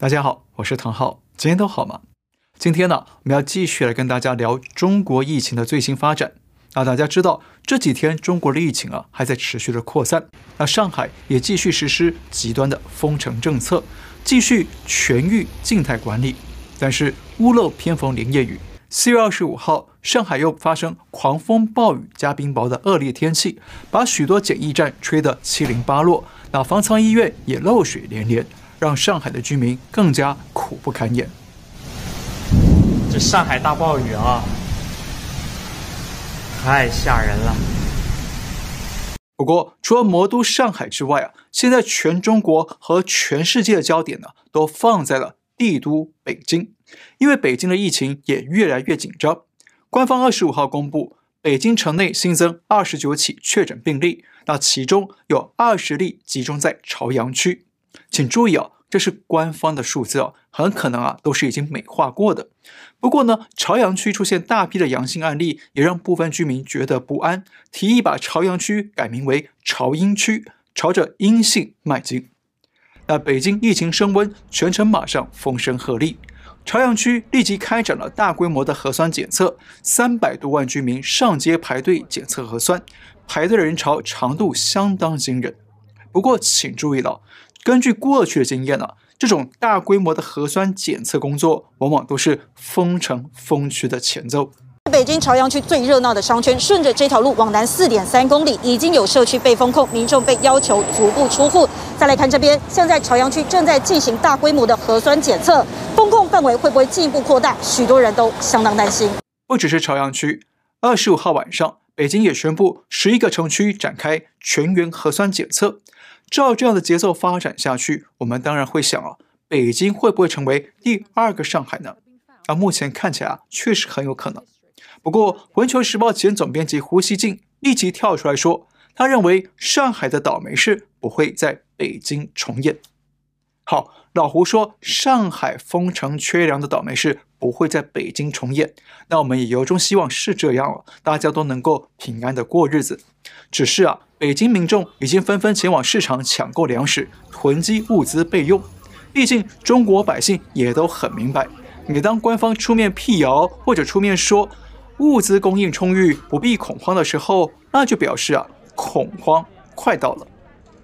大家好，我是唐浩，今天都好吗？今天呢，我们要继续来跟大家聊中国疫情的最新发展。那大家知道这几天中国的疫情啊还在持续的扩散，那上海也继续实施极端的封城政策，继续全域静态管理。但是屋漏偏逢连夜雨，四月二十五号，上海又发生狂风暴雨加冰雹的恶劣天气，把许多检疫站吹得七零八落，那方舱医院也漏水连连，让上海的居民更加苦不堪言。这上海大暴雨啊，太吓人了。不过，除了魔都上海之外啊，现在全中国和全世界的焦点呢，都放在了帝都北京，因为北京的疫情也越来越紧张。官方二十五号公布，北京城内新增二十九起确诊病例，那其中有二十例集中在朝阳区。请注意啊，这是官方的数字啊，很可能啊都是已经美化过的。不过呢，朝阳区出现大批的阳性案例，也让部分居民觉得不安，提议把朝阳区改名为朝阴区，朝着阴性迈进。那北京疫情升温，全城马上风声鹤唳。朝阳区立即开展了大规模的核酸检测，三百多万居民上街排队检测核酸，排队的人潮长度相当惊人。不过，请注意了，根据过去的经验呢、啊，这种大规模的核酸检测工作，往往都是封城封区的前奏。北京朝阳区最热闹的商圈，顺着这条路往南四点三公里，已经有社区被封控，民众被要求足不出户。再来看这边，现在朝阳区正在进行大规模的核酸检测，封控范围会不会进一步扩大？许多人都相当担心。不只是朝阳区，二十五号晚上，北京也宣布十一个城区展开全员核酸检测。照这样的节奏发展下去，我们当然会想啊，北京会不会成为第二个上海呢？啊，目前看起来啊，确实很有可能。不过，《环球时报》前总编辑胡锡进立即跳出来说，他认为上海的倒霉事不会在北京重演。好，老胡说上海封城缺粮的倒霉事不会在北京重演，那我们也由衷希望是这样了，大家都能够平安的过日子。只是啊，北京民众已经纷纷前往市场抢购粮食，囤积物资备用。毕竟中国百姓也都很明白，每当官方出面辟谣或者出面说，物资供应充裕，不必恐慌的时候，那就表示啊，恐慌快到了。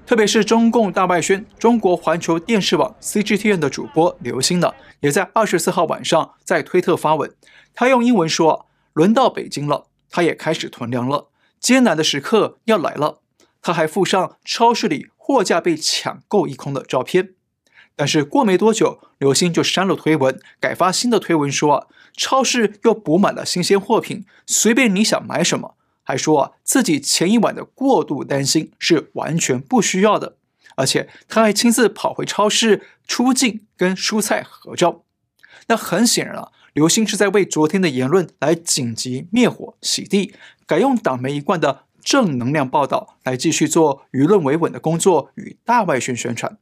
特别是中共大外宣中国环球电视网 CGTN 的主播刘星呢，也在二十四号晚上在推特发文，他用英文说：“轮到北京了，他也开始囤粮了，艰难的时刻要来了。”他还附上超市里货架被抢购一空的照片。但是过没多久，刘鑫就删了推文，改发新的推文说，超市又补满了新鲜货品，随便你想买什么。还说啊，自己前一晚的过度担心是完全不需要的，而且他还亲自跑回超市出镜跟蔬菜合照。那很显然啊，刘鑫是在为昨天的言论来紧急灭火洗地，改用党媒一贯的正能量报道来继续做舆论维稳的工作与大外宣宣传。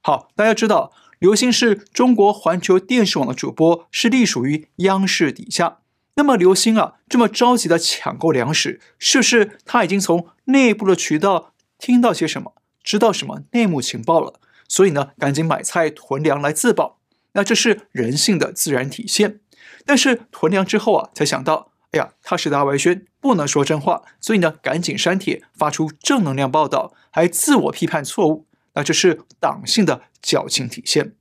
好，大家知道，刘星是中国环球电视网的主播，是隶属于央视底下。那么刘星啊，这么着急的抢购粮食，是不是他已经从内部的渠道听到些什么，知道什么内幕情报了？所以呢，赶紧买菜囤粮来自保。那这是人性的自然体现。但是囤粮之后啊，才想到，哎呀，他是大外宣，不能说真话，所以呢，赶紧删帖，发出正能量报道，还自我批判错误。那这是党性的矫情体现。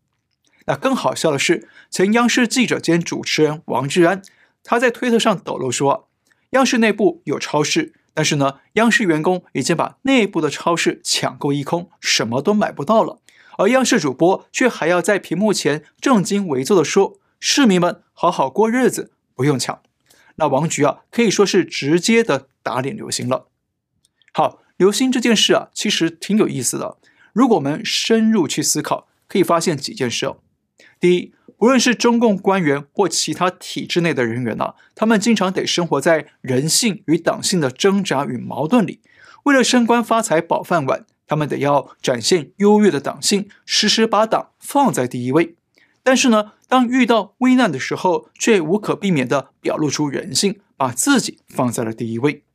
那更好笑的是，前央视记者兼主持人王志安，他在推特上抖露说，央视内部有超市，但是呢，央视员工已经把内部的超市抢购一空，什么都买不到了。而央视主播却还要在屏幕前正襟危坐地说：“市民们好好过日子，不用抢。”那王局啊，可以说是直接的打脸刘星了。好，刘星这件事啊，其实挺有意思的。如果我们深入去思考，可以发现几件事哦。第一，无论是中共官员或其他体制内的人员啊，他们经常得生活在人性与党性的挣扎与矛盾里。为了升官发财保饭碗，他们得要展现优越的党性，时时把党放在第一位。但是呢，当遇到危难的时候，却无可避免地表露出人性，把自己放在了第一位。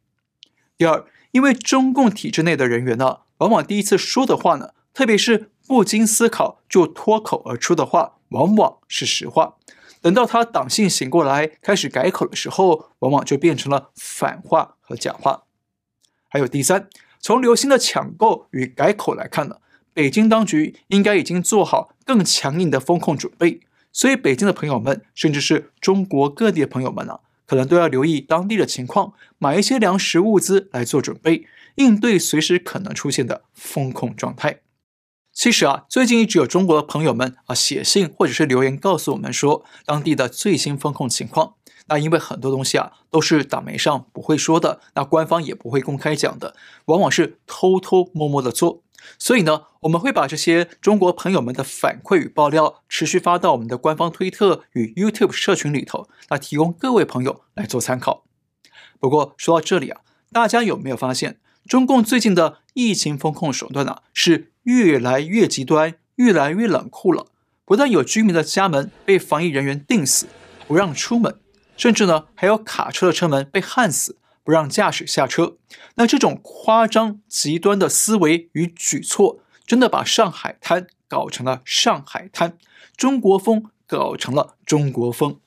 第二，因为中共体制内的人员呢，往往第一次说的话呢，特别是不经思考就脱口而出的话，往往是实话；等到他党性醒过来，开始改口的时候，往往就变成了反话和假话。还有第三，从刘星的抢购与改口来看呢，北京当局应该已经做好更强硬的风控准备。所以，北京的朋友们，甚至是中国各地的朋友们呢、可能都要留意当地的情况，买一些粮食物资来做准备，应对随时可能出现的风控状态。其实啊，最近一直有中国的朋友们啊写信或者是留言告诉我们说，当地的最新风控情况。那因为很多东西啊都是党媒上不会说的，那官方也不会公开讲的，往往是偷偷摸摸的做。所以呢，我们会把这些中国朋友们的反馈与爆料持续发到我们的官方推特与 YouTube 社群里头，来提供各位朋友来做参考。不过说到这里啊，大家有没有发现，中共最近的疫情风控手段啊是越来越极端，越来越冷酷了？不但有居民的家门被防疫人员钉死，不让出门，甚至呢还有卡车的车门被焊死。不让驾驶下车，那这种夸张极端的思维与举措，真的把上海滩搞成了上海滩，中国风搞成了中国风。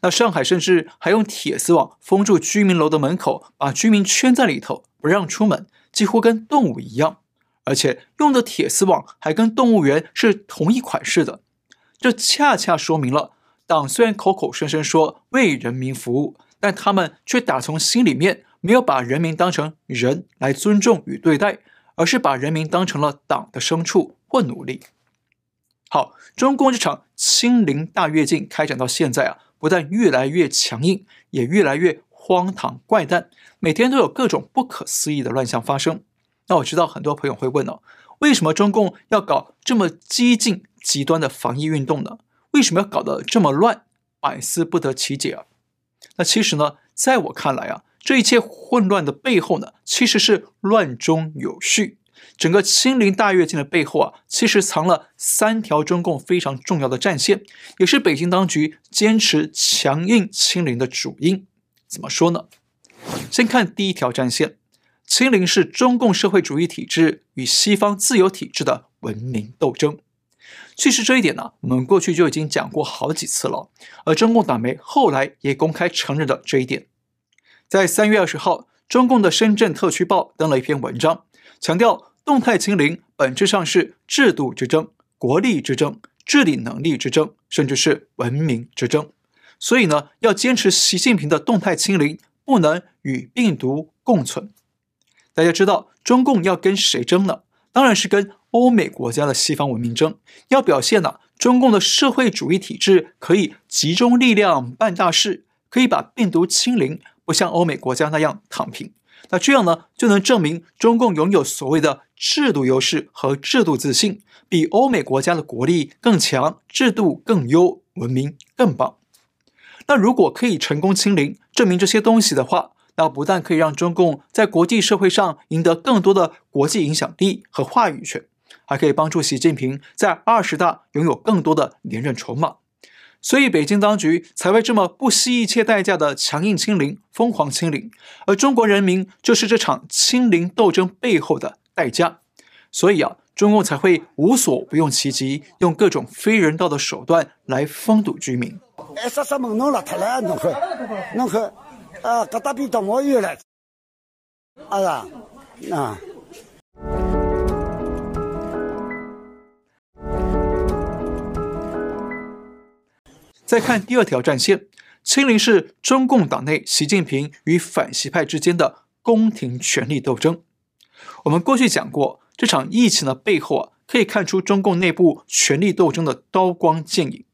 那上海甚至还用铁丝网封住居民楼的门口，把居民圈在里头，不让出门，几乎跟动物一样。而且用的铁丝网还跟动物园是同一款式的，这恰恰说明了，党虽然口口声声说为人民服务。但他们却打从心里面没有把人民当成人来尊重与对待，而是把人民当成了党的牲畜或奴隶。好，中共这场清零大跃进开展到现在啊，不但越来越强硬，也越来越荒唐怪诞，每天都有各种不可思议的乱象发生。那我知道很多朋友会问哦，为什么中共要搞这么激进极端的防疫运动呢？为什么要搞得这么乱？百思不得其解啊！那其实呢，在我看来啊，这一切混乱的背后呢，其实是乱中有序。整个清零大跃进的背后啊，其实藏了三条中共非常重要的战线，也是北京当局坚持强硬清零的主因。怎么说呢？先看第一条战线，清零是中共社会主义体制与西方自由体制的文明斗争。其实这一点呢，我们过去就已经讲过好几次了，而中共党媒后来也公开承认了这一点。在三月二十号，中共的深圳特区报登了一篇文章，强调动态清零本质上是制度之争、国力之争、治理能力之争，甚至是文明之争。所以呢，要坚持习近平的动态清零，不能与病毒共存。大家知道中共要跟谁争呢？当然是跟。欧美国家的西方文明争，要表现呢，中共的社会主义体制可以集中力量办大事，可以把病毒清零，不像欧美国家那样躺平。那这样呢，就能证明中共拥有所谓的制度优势和制度自信，比欧美国家的国力更强，制度更优，文明更棒。那如果可以成功清零，证明这些东西的话，那不但可以让中共在国际社会上赢得更多的国际影响力和话语权。还可以帮助习近平在二十大拥有更多的连任筹码，所以北京当局才会这么不惜一切代价的强硬清零、疯狂清零，而中国人民就是这场清零斗争背后的代价，所以啊，中共才会无所不用其极，用各种非人道的手段来封堵居民。再看第二条战线，清零是中共党内习近平与反习派之间的宫廷权力斗争。我们过去讲过，这场疫情的背后啊，可以看出中共内部权力斗争的刀光剑影。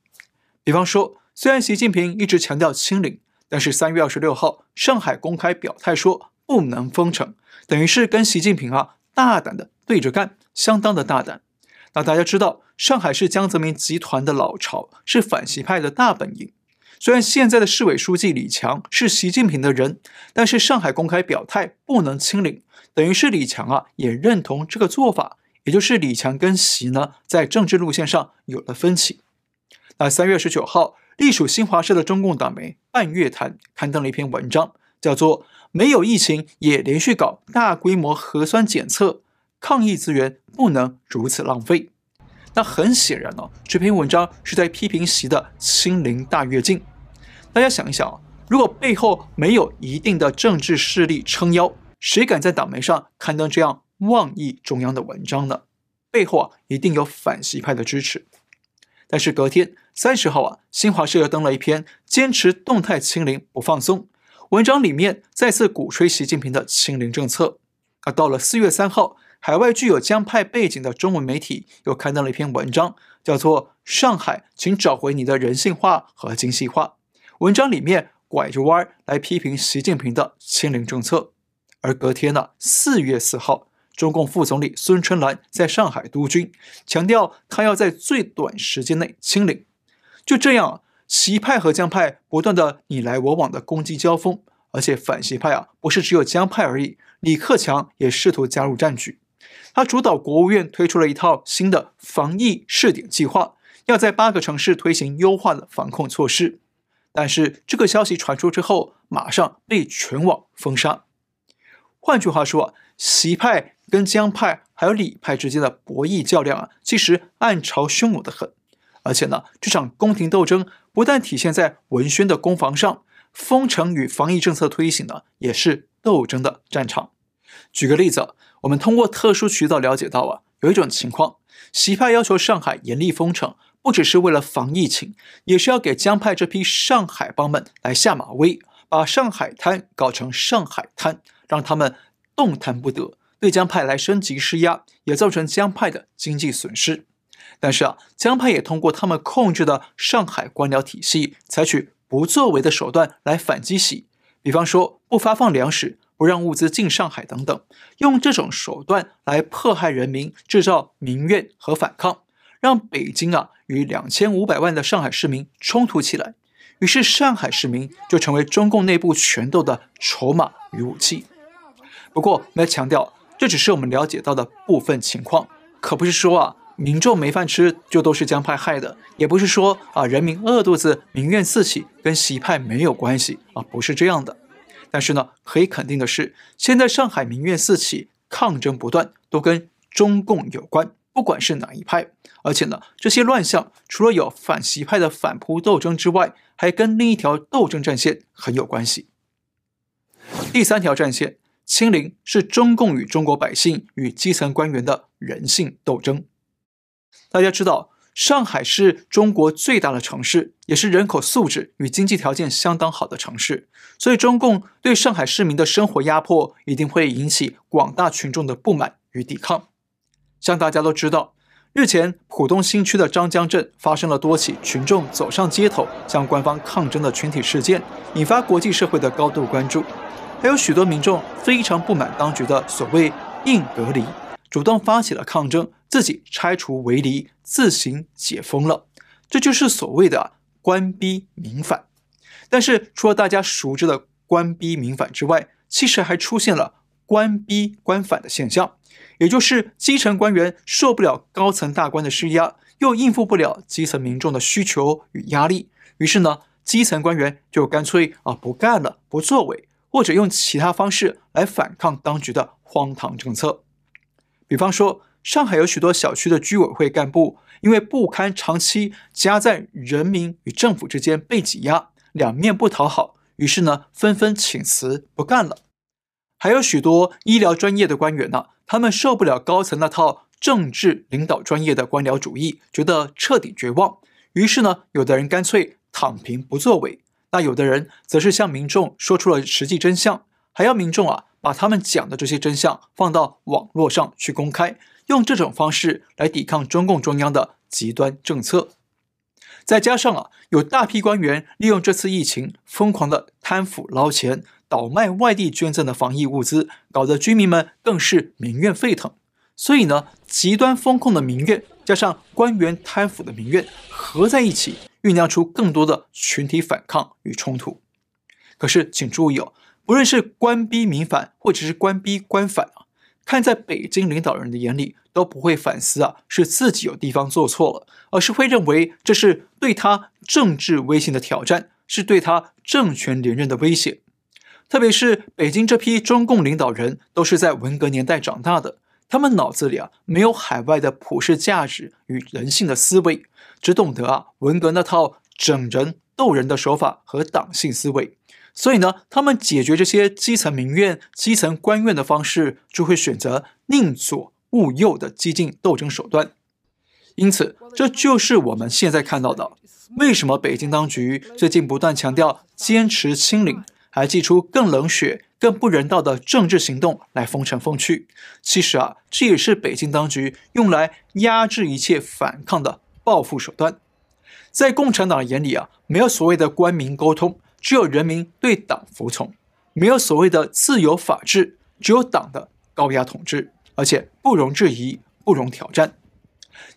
比方说，虽然习近平一直强调清零，但是三月二十六号，上海公开表态说不能封城，等于是跟习近平啊大胆的对着干，相当的大胆。那大家知道，上海是江泽民集团的老巢，是反习派的大本营。虽然现在的市委书记李强是习近平的人，但是上海公开表态不能清零，等于是李强啊也认同这个做法，也就是李强跟习呢在政治路线上有了分歧。那三月十九号，隶属新华社的中共党媒半月谈刊登了一篇文章，叫做《没有疫情也连续搞大规模核酸检测》。抗疫资源不能如此浪费。那很显然哦，这篇文章是在批评习的清零大跃进。大家想一想啊，如果背后没有一定的政治势力撑腰，谁敢在党媒上刊登这样妄议中央的文章呢？背后啊，一定有反习派的支持。但是隔天三十号啊，新华社又登了一篇坚持动态清零不放松，文章里面再次鼓吹习近平的清零政策。啊到了四月三号，海外具有江派背景的中文媒体又刊登了一篇文章，叫做《上海，请找回你的人性化和精细化》。文章里面拐着弯儿来批评习近平的清零政策。而隔天呢，四月四号。中共副总理孙春兰在上海督军，强调他要在最短时间内清零。就这样，习派和江派不断的你来我往的攻击交锋，而且反习派啊，不是只有江派而已，李克强也试图加入战局。他主导国务院推出了一套新的防疫试点计划，要在八个城市推行优化的防控措施。但是这个消息传出之后，马上被全网封杀。换句话说，习派。跟江派还有李派之间的博弈较量啊，其实暗潮汹涌的很。而且呢，这场宫廷斗争不但体现在文宣的攻防上，封城与防疫政策推行呢，也是斗争的战场。举个例子，我们通过特殊渠道了解到啊，有一种情况，习派要求上海严厉封城，不只是为了防疫情，也是要给江派这批上海帮们来下马威，把上海滩搞成上海滩，让他们动弹不得。对江派来升级施压，也造成江派的经济损失。但是啊，江派也通过他们控制的上海官僚体系，采取不作为的手段来反击习，比方说不发放粮食、不让物资进上海等等，用这种手段来迫害人民，制造民怨和反抗，让北京啊与两千五百万的上海市民冲突起来。于是上海市民就成为中共内部权斗的筹码与武器。不过，我们要强调。这只是我们了解到的部分情况，可不是说啊，民众没饭吃就都是江派害的，也不是说啊，人民饿肚子、民怨四起跟习派没有关系啊，不是这样的。但是呢，可以肯定的是，现在上海民怨四起、抗争不断，都跟中共有关，不管是哪一派。而且呢，这些乱象除了有反习派的反扑斗争之外，还跟另一条斗争战线很有关系。第三条战线。清零是中共与中国百姓与基层官员的人性斗争。大家知道，上海是中国最大的城市，也是人口素质与经济条件相当好的城市，所以中共对上海市民的生活压迫一定会引起广大群众的不满与抵抗。像大家都知道，日前浦东新区的张江镇发生了多起群众走上街头向官方抗争的群体事件，引发国际社会的高度关注。还有许多民众非常不满当局的所谓硬隔离，主动发起了抗争，自己拆除围篱，自行解封了。这就是所谓的官逼民反。但是除了大家熟知的官逼民反之外，其实还出现了官逼官反的现象，也就是基层官员受不了高层大官的施压，又应付不了基层民众的需求与压力，于是呢，基层官员就干脆啊不干了，不作为。或者用其他方式来反抗当局的荒唐政策，比方说，上海有许多小区的居委会干部，因为不堪长期夹在人民与政府之间被挤压，两面不讨好，于是呢，纷纷请辞不干了。还有许多医疗专业的官员呢，他们受不了高层那套政治领导专业的官僚主义，觉得彻底绝望，于是呢，有的人干脆躺平不作为。那有的人则是向民众说出了实际真相，还要民众啊把他们讲的这些真相放到网络上去公开，用这种方式来抵抗中共中央的极端政策。再加上啊，有大批官员利用这次疫情疯狂的贪腐捞钱，倒卖外地捐赠的防疫物资，搞得居民们更是民怨沸腾。所以呢，极端风控的民怨加上官员贪腐的民怨合在一起。酝酿出更多的群体反抗与冲突。可是，请注意哦，不论是官逼民反，或者是官逼官反啊，看在北京领导人的眼里，都不会反思啊，是自己有地方做错了，而是会认为这是对他政治威信的挑战，是对他政权连任的威胁。特别是北京这批中共领导人，都是在文革年代长大的，他们脑子里啊没有海外的普世价值与人性的思维，只懂得啊文革那套整人斗人的手法和党性思维，所以呢，他们解决这些基层民怨、基层官怨的方式，就会选择宁左勿右的激进斗争手段。因此，这就是我们现在看到的。为什么北京当局最近不断强调坚持清零，还祭出更冷血、更不人道的政治行动来封尘风趣？其实啊，这也是北京当局用来压制一切反抗的报复手段。在共产党眼里啊，没有所谓的官民沟通，只有人民对党服从；没有所谓的自由法治，只有党的高压统治，而且不容置疑、不容挑战。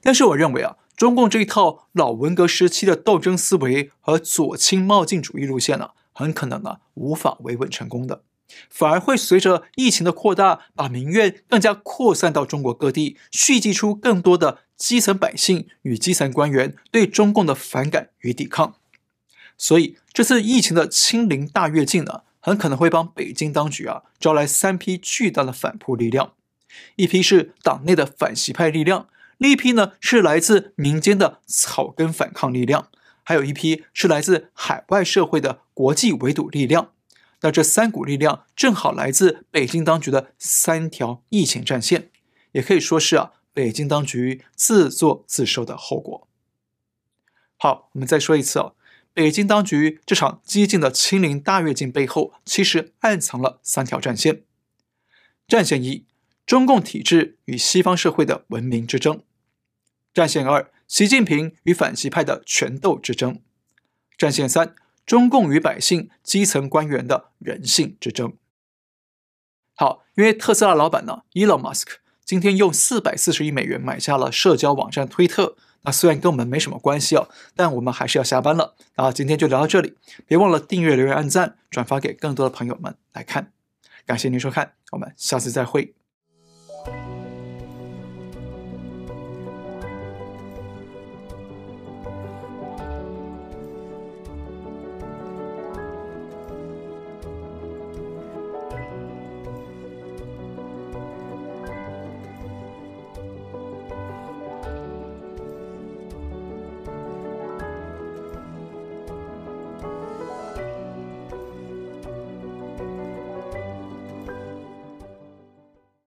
但是我认为啊。中共这一套老文革时期的斗争思维和左倾冒进主义路线呢、很可能呢无法维稳成功的，反而会随着疫情的扩大，把民怨更加扩散到中国各地，蓄积出更多的基层百姓与基层官员对中共的反感与抵抗。所以这次疫情的清零大跃进呢，很可能会帮北京当局啊招来三批巨大的反扑力量，一批是党内的反习派力量。另一批呢是来自民间的草根反抗力量，还有一批是来自海外社会的国际围堵力量。那这三股力量正好来自北京当局的三条疫情战线，也可以说是啊北京当局自作自受的后果。好，我们再说一次哦，北京当局这场激进的清零大跃进背后，其实暗藏了三条战线。战线一，中共体制与西方社会的文明之争。战线二：习近平与反习派的权斗之争；战线三：中共与百姓、基层官员的人性之争。好，因为特斯拉老板呢，Elon Musk 今天用四百四十亿美元买下了社交网站推特。啊虽然跟我们没什么关系哦，但我们还是要下班了。啊，今天就聊到这里，别忘了订阅、留言、按赞、转发给更多的朋友们来看。感谢您收看，我们下次再会。